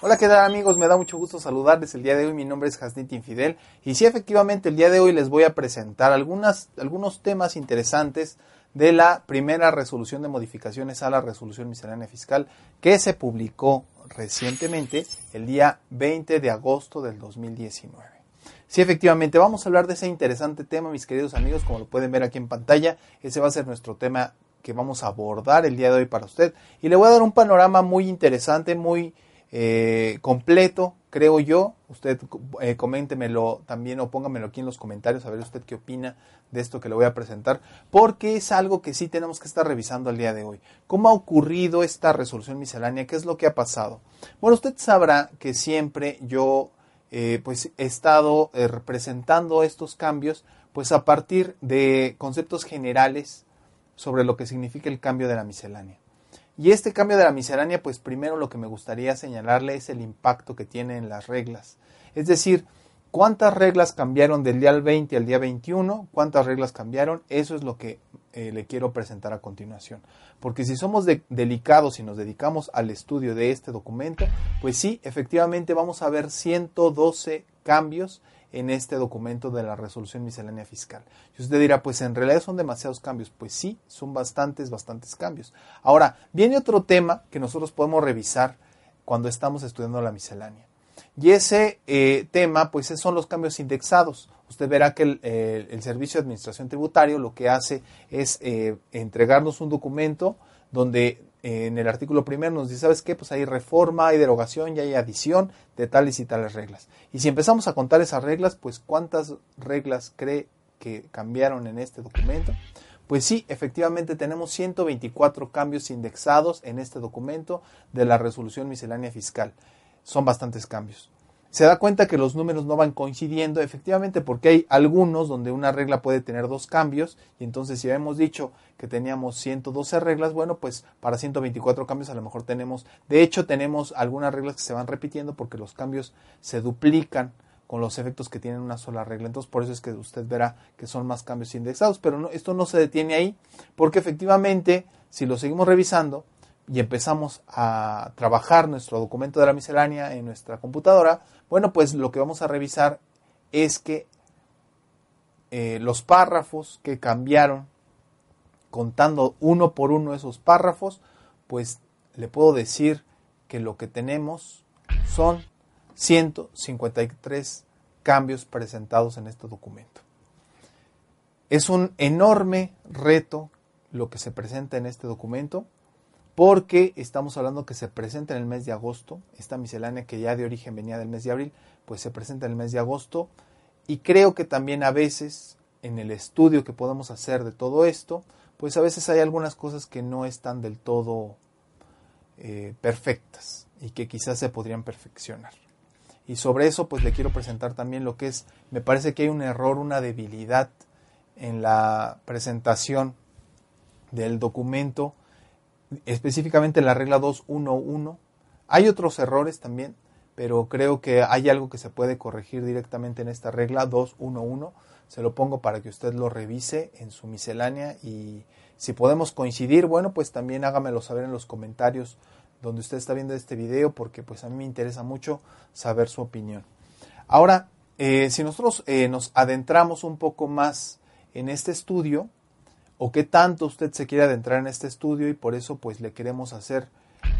Hola, ¿qué tal amigos? Me da mucho gusto saludarles el día de hoy. Mi nombre es Hasnit Infidel y sí, efectivamente, el día de hoy les voy a presentar algunas, algunos temas interesantes de la primera resolución de modificaciones a la resolución miscelánea fiscal que se publicó recientemente el día 20 de agosto del 2019. Sí, efectivamente, vamos a hablar de ese interesante tema, mis queridos amigos, como lo pueden ver aquí en pantalla. Ese va a ser nuestro tema que vamos a abordar el día de hoy para usted. Y le voy a dar un panorama muy interesante, muy eh, completo, creo yo. Usted eh, coméntemelo también o póngamelo aquí en los comentarios a ver usted qué opina de esto que le voy a presentar, porque es algo que sí tenemos que estar revisando el día de hoy. ¿Cómo ha ocurrido esta resolución miscelánea? ¿Qué es lo que ha pasado? Bueno, usted sabrá que siempre yo eh, pues he estado eh, representando estos cambios pues a partir de conceptos generales sobre lo que significa el cambio de la miscelánea. Y este cambio de la miscelánea, pues primero lo que me gustaría señalarle es el impacto que tiene en las reglas. Es decir, cuántas reglas cambiaron del día 20 al día 21, cuántas reglas cambiaron, eso es lo que eh, le quiero presentar a continuación. Porque si somos delicados y nos dedicamos al estudio de este documento, pues sí, efectivamente vamos a ver 112 cambios en este documento de la resolución miscelánea fiscal. Y usted dirá, pues en realidad son demasiados cambios. Pues sí, son bastantes, bastantes cambios. Ahora, viene otro tema que nosotros podemos revisar cuando estamos estudiando la miscelánea. Y ese eh, tema, pues son los cambios indexados. Usted verá que el, Servicio de Administración Tributario lo que hace es eh, entregarnos un documento donde en el artículo primero nos dice, ¿sabes qué? Pues hay reforma, hay derogación y hay adición de tales y tales reglas. Y si empezamos a contar esas reglas, pues ¿cuántas reglas cree que cambiaron en este documento? Pues sí, efectivamente tenemos 124 cambios indexados en este documento de la resolución miscelánea fiscal. Son bastantes cambios se da cuenta que los números no van coincidiendo efectivamente porque hay algunos donde una regla puede tener dos cambios y entonces si habíamos dicho que teníamos 112 reglas, bueno, pues para 124 cambios a lo mejor tenemos, de hecho tenemos algunas reglas que se van repitiendo porque los cambios se duplican con los efectos que tienen una sola regla. Entonces, por eso es que usted verá que son más cambios indexados, pero esto no se detiene ahí, porque efectivamente, si lo seguimos revisando, y empezamos a trabajar nuestro documento de la miscelánea en nuestra computadora, bueno, pues lo que vamos a revisar es que eh, los párrafos que cambiaron, contando uno por uno esos párrafos, pues le puedo decir que lo que tenemos son 153 cambios presentados en este documento. Es un enorme reto lo que se presenta en este documento porque estamos hablando que se presenta en el mes de agosto, esta miscelánea que ya de origen venía del mes de abril, pues se presenta en el mes de agosto y creo que también a veces en el estudio que podemos hacer de todo esto, pues a veces hay algunas cosas que no están del todo eh, perfectas y que quizás se podrían perfeccionar. Y sobre eso pues le quiero presentar también lo que es, me parece que hay un error, una debilidad en la presentación del documento específicamente en la regla 2.1.1. Hay otros errores también, pero creo que hay algo que se puede corregir directamente en esta regla 2.1.1. Se lo pongo para que usted lo revise en su miscelánea y si podemos coincidir, bueno, pues también hágamelo saber en los comentarios donde usted está viendo este video porque pues a mí me interesa mucho saber su opinión. Ahora, eh, si nosotros eh, nos adentramos un poco más en este estudio, o qué tanto usted se quiere adentrar en este estudio y por eso pues le queremos hacer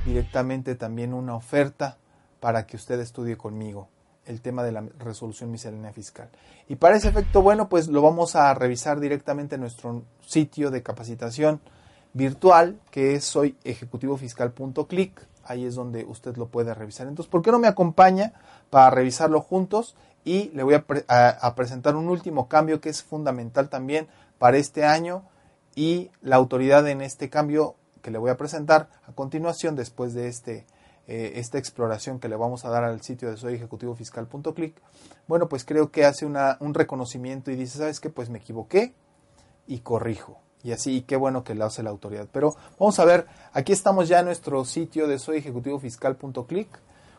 directamente también una oferta para que usted estudie conmigo el tema de la resolución miscelánea fiscal. Y para ese efecto, bueno, pues lo vamos a revisar directamente en nuestro sitio de capacitación virtual, que es soy ejecutivofiscal.click. Ahí es donde usted lo puede revisar. Entonces, ¿por qué no me acompaña para revisarlo juntos? Y le voy a presentar un último cambio que es fundamental también para este año y la autoridad en este cambio que le voy a presentar a continuación después de este, eh, esta exploración que le vamos a dar al sitio de soyejecutivofiscal.click, bueno, pues creo que hace una, un reconocimiento y dice, ¿sabes qué? Pues me equivoqué y corrijo. Y así, y qué bueno que lo hace la autoridad. Pero vamos a ver, aquí estamos ya en nuestro sitio de soyejecutivofiscal.click.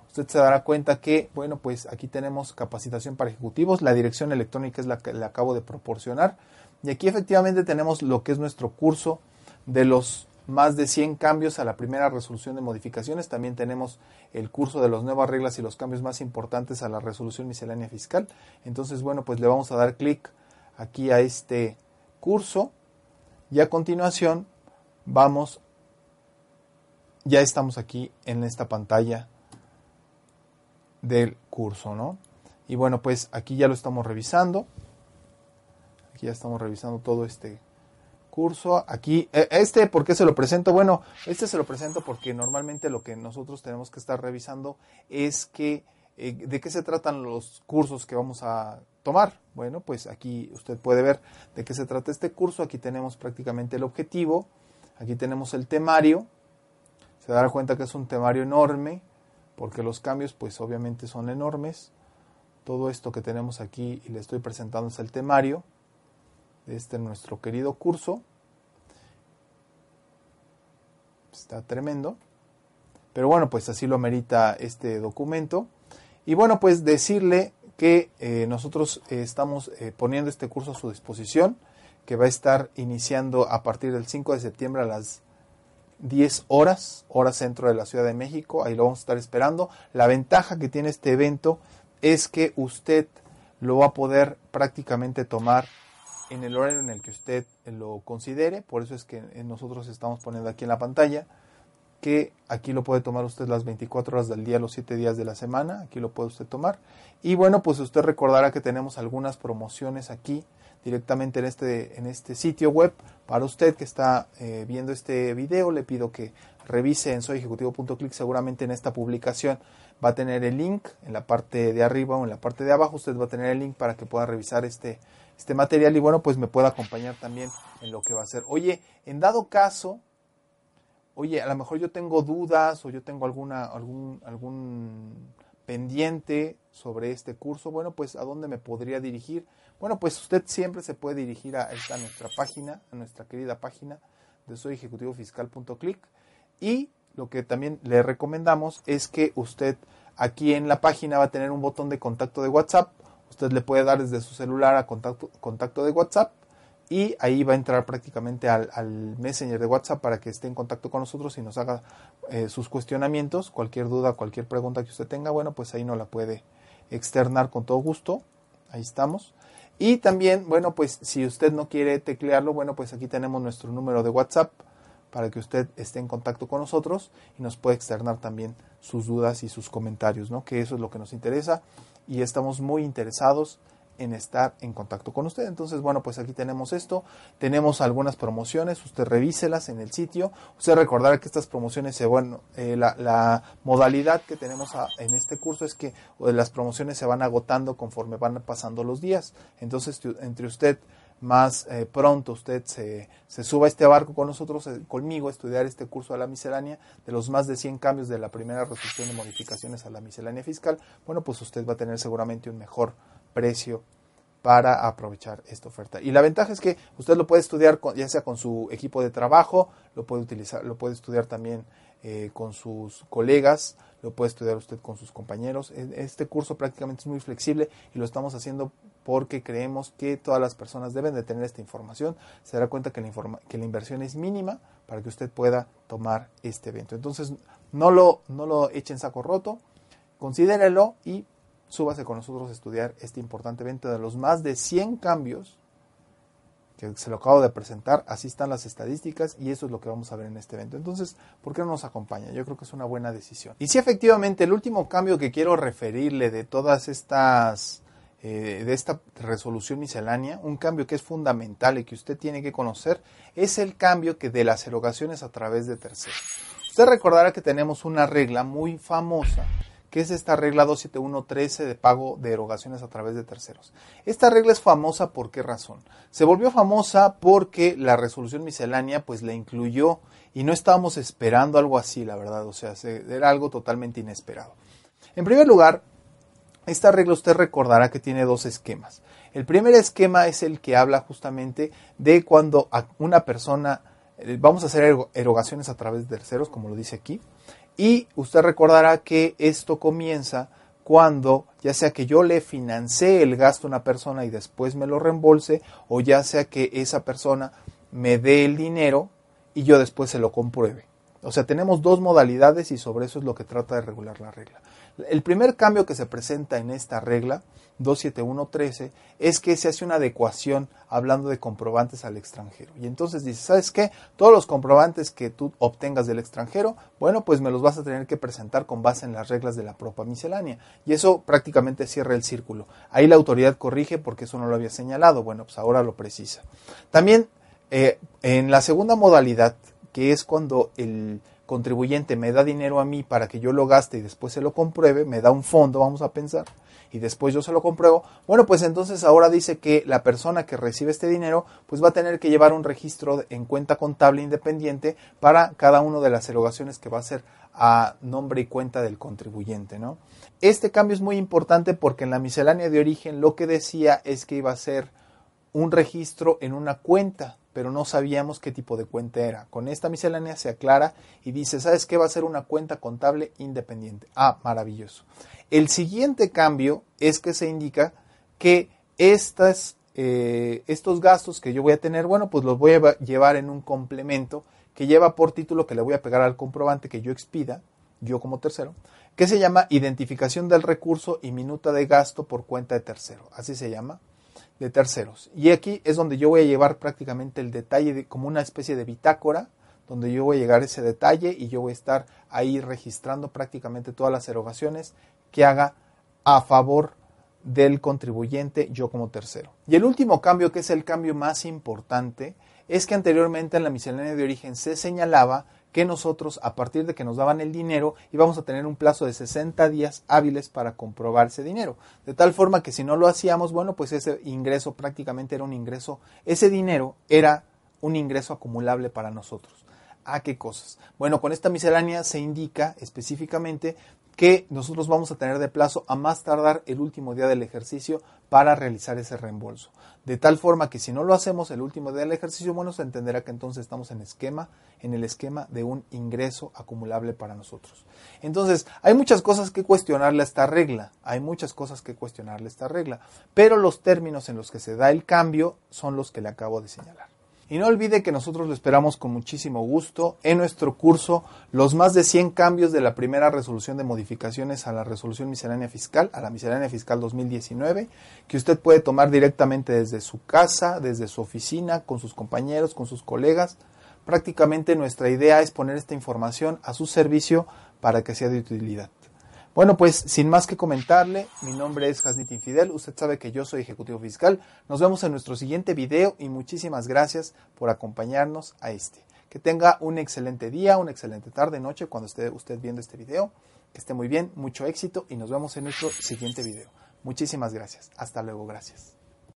Usted se dará cuenta que, bueno, pues aquí tenemos capacitación para ejecutivos. La dirección electrónica es la que le acabo de proporcionar. Y aquí efectivamente tenemos lo que es nuestro curso de los más de 100 cambios a la primera resolución de modificaciones. También tenemos el curso de las nuevas reglas y los cambios más importantes a la resolución miscelánea fiscal. Entonces, bueno, pues le vamos a dar clic aquí a este curso y a continuación vamos, ya estamos aquí en esta pantalla del curso, ¿no? Y bueno, pues aquí ya lo estamos revisando. Aquí ya estamos revisando todo este curso. Aquí, e, este, ¿por qué se lo presento? Bueno, este se lo presento porque normalmente lo que nosotros tenemos que estar revisando es que, eh, de qué se tratan los cursos que vamos a tomar. Bueno, pues aquí usted puede ver de qué se trata este curso. Aquí tenemos prácticamente el objetivo. Aquí tenemos el temario. Se dará cuenta que es un temario enorme porque los cambios pues obviamente son enormes. Todo esto que tenemos aquí y le estoy presentando es el temario este nuestro querido curso. Está tremendo. Pero bueno, pues así lo amerita este documento. Y bueno, pues decirle que eh, nosotros eh, estamos eh, poniendo este curso a su disposición, que va a estar iniciando a partir del 5 de septiembre a las 10 horas, hora centro de la Ciudad de México, ahí lo vamos a estar esperando. La ventaja que tiene este evento es que usted lo va a poder prácticamente tomar en el horario en el que usted lo considere, por eso es que nosotros estamos poniendo aquí en la pantalla que aquí lo puede tomar usted las 24 horas del día, los 7 días de la semana, aquí lo puede usted tomar. Y bueno, pues usted recordará que tenemos algunas promociones aquí directamente en este, en este sitio web. Para usted que está eh, viendo este video, le pido que revise en soyejecutivo.click. Seguramente en esta publicación va a tener el link en la parte de arriba o en la parte de abajo. Usted va a tener el link para que pueda revisar este, este material y bueno, pues me pueda acompañar también en lo que va a hacer. Oye, en dado caso, oye, a lo mejor yo tengo dudas o yo tengo alguna, algún, algún pendiente sobre este curso, bueno, pues a dónde me podría dirigir. Bueno, pues usted siempre se puede dirigir a, a nuestra página, a nuestra querida página de soyejecutivofiscal.click y lo que también le recomendamos es que usted aquí en la página va a tener un botón de contacto de WhatsApp. Usted le puede dar desde su celular a contacto, contacto de WhatsApp y ahí va a entrar prácticamente al, Messenger de WhatsApp para que esté en contacto con nosotros y nos haga eh, sus cuestionamientos, cualquier duda, cualquier pregunta que usted tenga, bueno, pues ahí no la puede externar con todo gusto. Ahí estamos. Y también, bueno, pues si usted no quiere teclearlo, bueno, pues aquí tenemos nuestro número de WhatsApp para que usted esté en contacto con nosotros y nos puede externar también sus dudas y sus comentarios, ¿no? Que eso es lo que nos interesa y estamos muy interesados en estar en contacto con usted. Entonces, bueno, pues aquí tenemos esto. Tenemos algunas promociones. Usted revíselas en el sitio. Usted recordará que estas promociones, bueno, eh, la, modalidad que tenemos en este curso es que las promociones se van agotando conforme van pasando los días. Entonces, entre usted más eh, pronto usted se, se, suba a este barco con nosotros, eh, conmigo, a estudiar este curso de la miscelánea, de los más de 100 cambios de la primera resolución de modificaciones a la miscelánea fiscal, bueno, pues usted va a tener seguramente un mejor precio para aprovechar esta oferta. Y la ventaja es que usted lo puede estudiar ya sea con su equipo de trabajo, lo puede utilizar, lo puede estudiar también eh, con sus colegas, lo puede estudiar usted con sus compañeros. E, este curso prácticamente es muy flexible y lo estamos haciendo porque creemos que todas las personas deben de tener esta información. Se dará cuenta que la, que la inversión es mínima para que usted pueda tomar este evento. Entonces, no lo, no lo echen saco roto, considérelo y súbase con nosotros a estudiar este importante evento de los más de 100 cambios que se lo acabo de presentar, así están las estadísticas y eso es lo que vamos a ver en este evento. Entonces, ¿por qué no nos acompaña? Yo creo que es una buena decisión. Y si efectivamente el último cambio que quiero referirle de todas estas, eh, de esta resolución miscelánea, un cambio que es fundamental y que usted tiene que conocer, es el cambio que de las erogaciones a través de terceros. Usted recordará que tenemos una regla muy famosa que es esta regla 27113 de pago de erogaciones a través de terceros. Esta regla es famosa por qué razón? Se volvió famosa porque la resolución miscelánea pues la incluyó y no estábamos esperando algo así, la verdad, o sea, era algo totalmente inesperado. En primer lugar, esta regla usted recordará que tiene dos esquemas. El primer esquema es el que habla justamente de cuando una persona, eh, vamos a hacer erogaciones a través de terceros, como lo dice aquí, y usted recordará que esto comienza cuando ya sea que yo le financé el gasto a una persona y después me lo reembolse, o ya sea que esa persona me dé el dinero y yo después se lo compruebe. O sea, tenemos dos modalidades y sobre eso es lo que trata de regular la regla. El primer cambio que se presenta en esta regla 27113 es que se hace una adecuación hablando de comprobantes al extranjero. Y entonces dice, ¿sabes qué? Todos los comprobantes que tú obtengas del extranjero, bueno, pues me los vas a tener que presentar con base en las reglas de la propia miscelánea. Y eso prácticamente cierra el círculo. Ahí la autoridad corrige porque eso no lo había señalado. Bueno, pues ahora lo precisa. También eh, en la segunda modalidad, que es cuando el contribuyente me da dinero a mí para que yo lo gaste y después se lo compruebe, me da un fondo, vamos a pensar, y después yo se lo compruebo, bueno, pues entonces ahora dice que la persona que recibe este dinero, pues va a tener que llevar un registro en cuenta contable independiente para cada una de las erogaciones que va a hacer a nombre y cuenta del contribuyente, ¿no? Este cambio es muy importante porque en la miscelánea de origen lo que decía es que iba a ser un registro en una cuenta pero no sabíamos qué tipo de cuenta era. Con esta miscelánea se aclara y dice, ¿sabes qué va a ser una cuenta contable independiente? Ah, maravilloso. El siguiente cambio es que se indica que eh, estos gastos que yo voy a tener, bueno, pues los voy a llevar en un complemento que lleva por título que le voy a pegar al comprobante que yo expida, yo como tercero, que se llama identificación del recurso y minuta de gasto por cuenta de tercero. Así se llama de terceros. Y aquí es donde yo voy a llevar prácticamente el detalle como una especie de bitácora, donde yo voy a llegar ese detalle y yo voy a estar ahí registrando prácticamente todas las erogaciones que haga a favor del contribuyente yo como tercero. Y el último cambio, que es el cambio más importante, es que anteriormente en la miscelánea de origen se señalaba que nosotros, a partir de que nos daban el dinero, íbamos a tener un plazo de 60 días hábiles para comprobar ese dinero. De tal forma que si no lo hacíamos, bueno, pues ese ingreso prácticamente era un ingreso, ese dinero era un ingreso acumulable para nosotros. ¿A qué cosas? Bueno, con esta miscelánea se indica específicamente que nosotros vamos a tener de plazo a más tardar el último día del ejercicio para realizar ese reembolso. De tal forma que si no lo hacemos el último día del ejercicio, bueno, se entenderá que entonces estamos en esquema, en el esquema de un ingreso acumulable para nosotros. Entonces, hay muchas cosas que cuestionarle a esta regla, hay muchas cosas que cuestionarle a esta regla, pero los términos en los que se da el cambio son los que le acabo de señalar. Y no olvide que nosotros lo esperamos con muchísimo gusto en nuestro curso Los más de 100 cambios de la primera resolución de modificaciones a la resolución miscelánea fiscal, a la miscelánea fiscal 2019, que usted puede tomar directamente desde su casa, desde su oficina, con sus compañeros, con sus colegas. Prácticamente nuestra idea es poner esta información a su servicio para que sea de utilidad. Bueno, pues sin más que comentarle, mi nombre es Hasnit Infidel, usted sabe que yo soy ejecutivo fiscal. Nos vemos en nuestro siguiente video y muchísimas gracias por acompañarnos a este. Que tenga un excelente día, una excelente tarde, noche cuando esté usted viendo este video. Que esté muy bien, mucho éxito y nos vemos en nuestro siguiente video. Muchísimas gracias. Hasta luego, gracias.